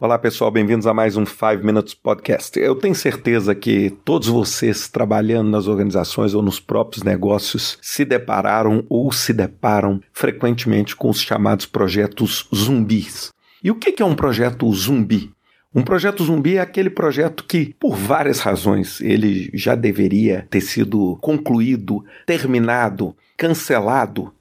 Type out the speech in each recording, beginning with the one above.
Olá pessoal, bem-vindos a mais um 5 Minutes Podcast. Eu tenho certeza que todos vocês trabalhando nas organizações ou nos próprios negócios se depararam ou se deparam frequentemente com os chamados projetos zumbis. E o que é um projeto zumbi? Um projeto zumbi é aquele projeto que, por várias razões, ele já deveria ter sido concluído, terminado, cancelado,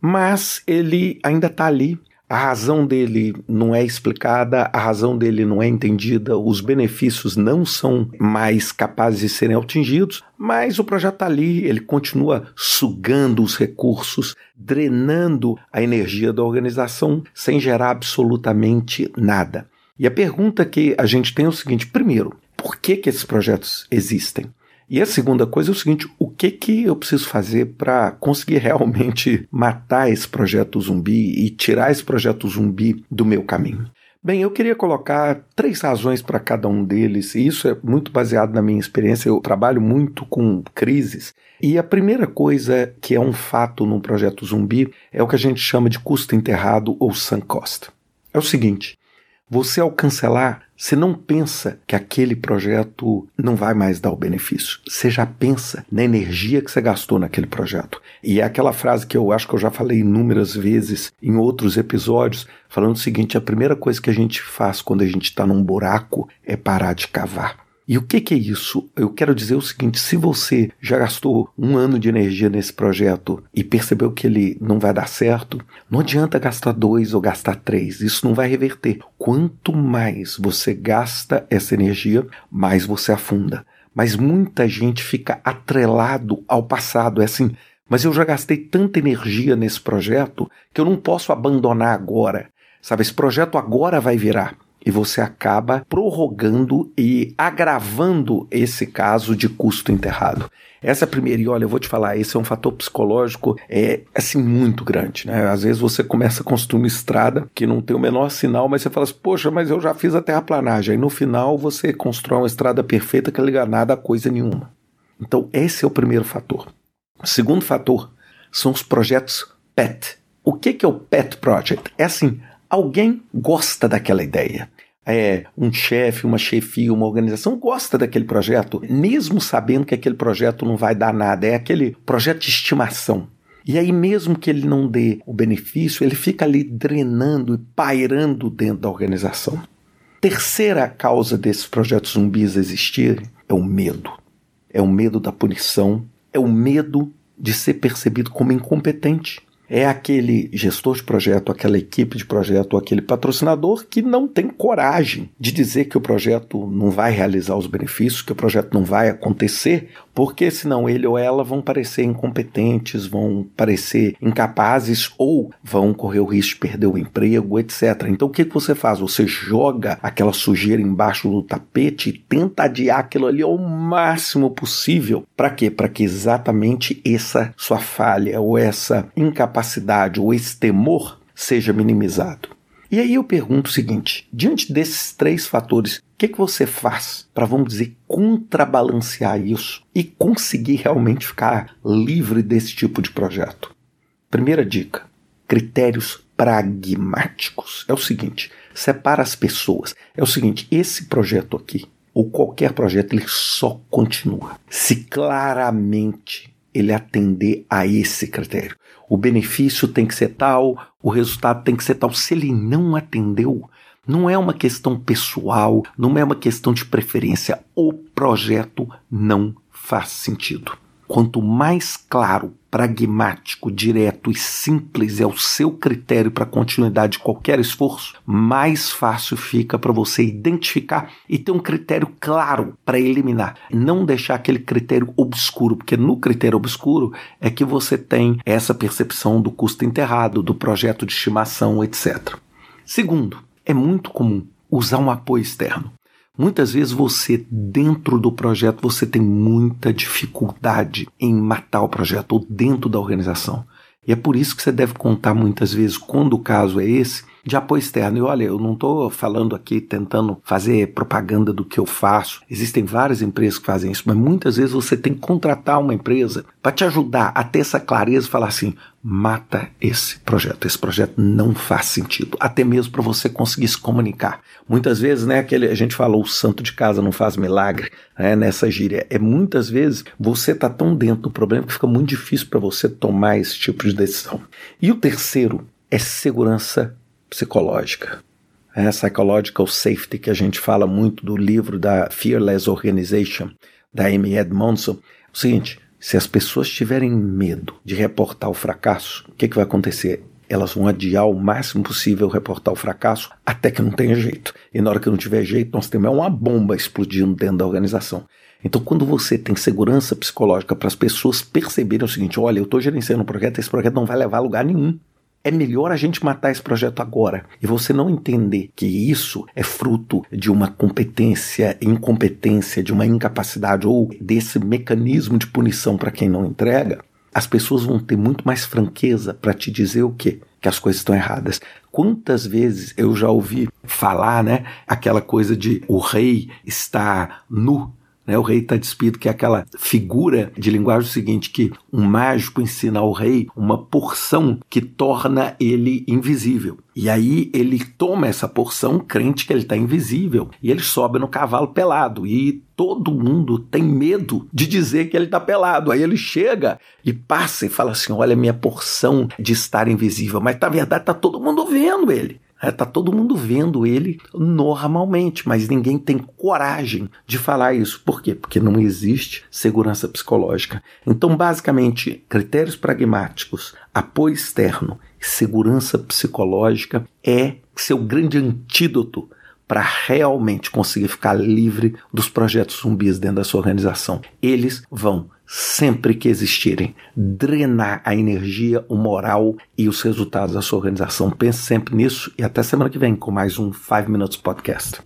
mas ele ainda está ali a razão dele não é explicada, a razão dele não é entendida, os benefícios não são mais capazes de serem atingidos, mas o projeto está ali, ele continua sugando os recursos, drenando a energia da organização sem gerar absolutamente nada. E a pergunta que a gente tem é o seguinte: primeiro, por que, que esses projetos existem? E a segunda coisa é o seguinte: o que, que eu preciso fazer para conseguir realmente matar esse projeto zumbi e tirar esse projeto zumbi do meu caminho? Bem, eu queria colocar três razões para cada um deles, e isso é muito baseado na minha experiência. Eu trabalho muito com crises, e a primeira coisa que é um fato num projeto zumbi é o que a gente chama de custo enterrado ou sunk cost. É o seguinte: você, ao cancelar, você não pensa que aquele projeto não vai mais dar o benefício. Você já pensa na energia que você gastou naquele projeto. E é aquela frase que eu acho que eu já falei inúmeras vezes em outros episódios, falando o seguinte: a primeira coisa que a gente faz quando a gente está num buraco é parar de cavar. E o que, que, é isso? Eu quero dizer o seguinte: se você já gastou um ano de energia nesse projeto e percebeu que ele não vai dar certo, não adianta gastar dois ou gastar três, isso não vai reverter. Quanto mais você gasta essa energia, mais você afunda. Mas muita gente fica atrelado ao passado, é assim. Mas eu já gastei tanta energia nesse projeto que eu não posso abandonar agora. Sabe, esse projeto agora vai virar e você acaba prorrogando e agravando esse caso de custo enterrado. Essa é primeira, e olha, eu vou te falar, esse é um fator psicológico é assim muito grande, né? Às vezes você começa a construir uma estrada que não tem o menor sinal, mas você fala assim, poxa, mas eu já fiz a terraplanagem. Aí no final você constrói uma estrada perfeita que não liga nada a coisa nenhuma. Então esse é o primeiro fator. O segundo fator são os projetos PET. O que, que é o PET Project? É assim, alguém gosta daquela ideia. É, um chefe, uma chefia, uma organização gosta daquele projeto, mesmo sabendo que aquele projeto não vai dar nada. É aquele projeto de estimação. E aí, mesmo que ele não dê o benefício, ele fica ali drenando e pairando dentro da organização. Terceira causa desses projetos zumbis existirem é o medo. É o medo da punição, é o medo de ser percebido como incompetente é aquele gestor de projeto, aquela equipe de projeto, aquele patrocinador que não tem coragem de dizer que o projeto não vai realizar os benefícios, que o projeto não vai acontecer, porque senão ele ou ela vão parecer incompetentes, vão parecer incapazes ou vão correr o risco de perder o emprego, etc. Então o que, que você faz? Você joga aquela sujeira embaixo do tapete e tenta adiar aquilo ali ao máximo possível. Para quê? Para que exatamente essa sua falha ou essa incapacidade capacidade ou esse temor seja minimizado. E aí eu pergunto o seguinte: diante desses três fatores, o que, que você faz para, vamos dizer, contrabalancear isso e conseguir realmente ficar livre desse tipo de projeto? Primeira dica: critérios pragmáticos. É o seguinte: separa as pessoas. É o seguinte: esse projeto aqui, ou qualquer projeto, ele só continua se claramente ele atender a esse critério o benefício tem que ser tal, o resultado tem que ser tal. Se ele não atendeu, não é uma questão pessoal, não é uma questão de preferência. O projeto não faz sentido. Quanto mais claro, pragmático, direto e simples é o seu critério para a continuidade de qualquer esforço, mais fácil fica para você identificar e ter um critério claro para eliminar. Não deixar aquele critério obscuro, porque no critério obscuro é que você tem essa percepção do custo enterrado, do projeto de estimação, etc. Segundo, é muito comum usar um apoio externo. Muitas vezes você, dentro do projeto, você tem muita dificuldade em matar o projeto ou dentro da organização. E é por isso que você deve contar muitas vezes, quando o caso é esse, de apoio externo. E olha, eu não estou falando aqui tentando fazer propaganda do que eu faço. Existem várias empresas que fazem isso, mas muitas vezes você tem que contratar uma empresa para te ajudar a ter essa clareza e falar assim: mata esse projeto. Esse projeto não faz sentido, até mesmo para você conseguir se comunicar. Muitas vezes, né, aquele, a gente falou, o santo de casa não faz milagre, né, nessa gíria. É muitas vezes você tá tão dentro do problema que fica muito difícil para você tomar esse tipo de decisão. E o terceiro é segurança psicológica. É, psychological safety, que a gente fala muito do livro da Fearless Organization, da Amy Edmondson. É o seguinte, se as pessoas tiverem medo de reportar o fracasso, o que, que vai acontecer? Elas vão adiar o máximo possível reportar o fracasso até que não tenha jeito. E na hora que não tiver jeito, nós temos uma bomba explodindo dentro da organização. Então, quando você tem segurança psicológica para as pessoas perceberem o seguinte: olha, eu estou gerenciando um projeto, esse projeto não vai levar a lugar nenhum. É melhor a gente matar esse projeto agora. E você não entender que isso é fruto de uma competência, incompetência, de uma incapacidade ou desse mecanismo de punição para quem não entrega, as pessoas vão ter muito mais franqueza para te dizer o quê? Que as coisas estão erradas. Quantas vezes eu já ouvi falar, né? Aquela coisa de o rei está nu né? O rei está despido, que é aquela figura de linguagem seguinte, que um mágico ensina ao rei uma porção que torna ele invisível. E aí ele toma essa porção, crente que ele está invisível, e ele sobe no cavalo pelado. E todo mundo tem medo de dizer que ele está pelado. Aí ele chega e passa e fala assim: Olha, minha porção de estar invisível. Mas na verdade está todo mundo vendo ele. Está é, todo mundo vendo ele normalmente, mas ninguém tem coragem de falar isso. Por quê? Porque não existe segurança psicológica. Então, basicamente, critérios pragmáticos, apoio externo e segurança psicológica é seu grande antídoto para realmente conseguir ficar livre dos projetos zumbis dentro da sua organização. Eles vão sempre que existirem, drenar a energia, o moral e os resultados da sua organização. Pense sempre nisso e até semana que vem com mais um 5 Minutes Podcast.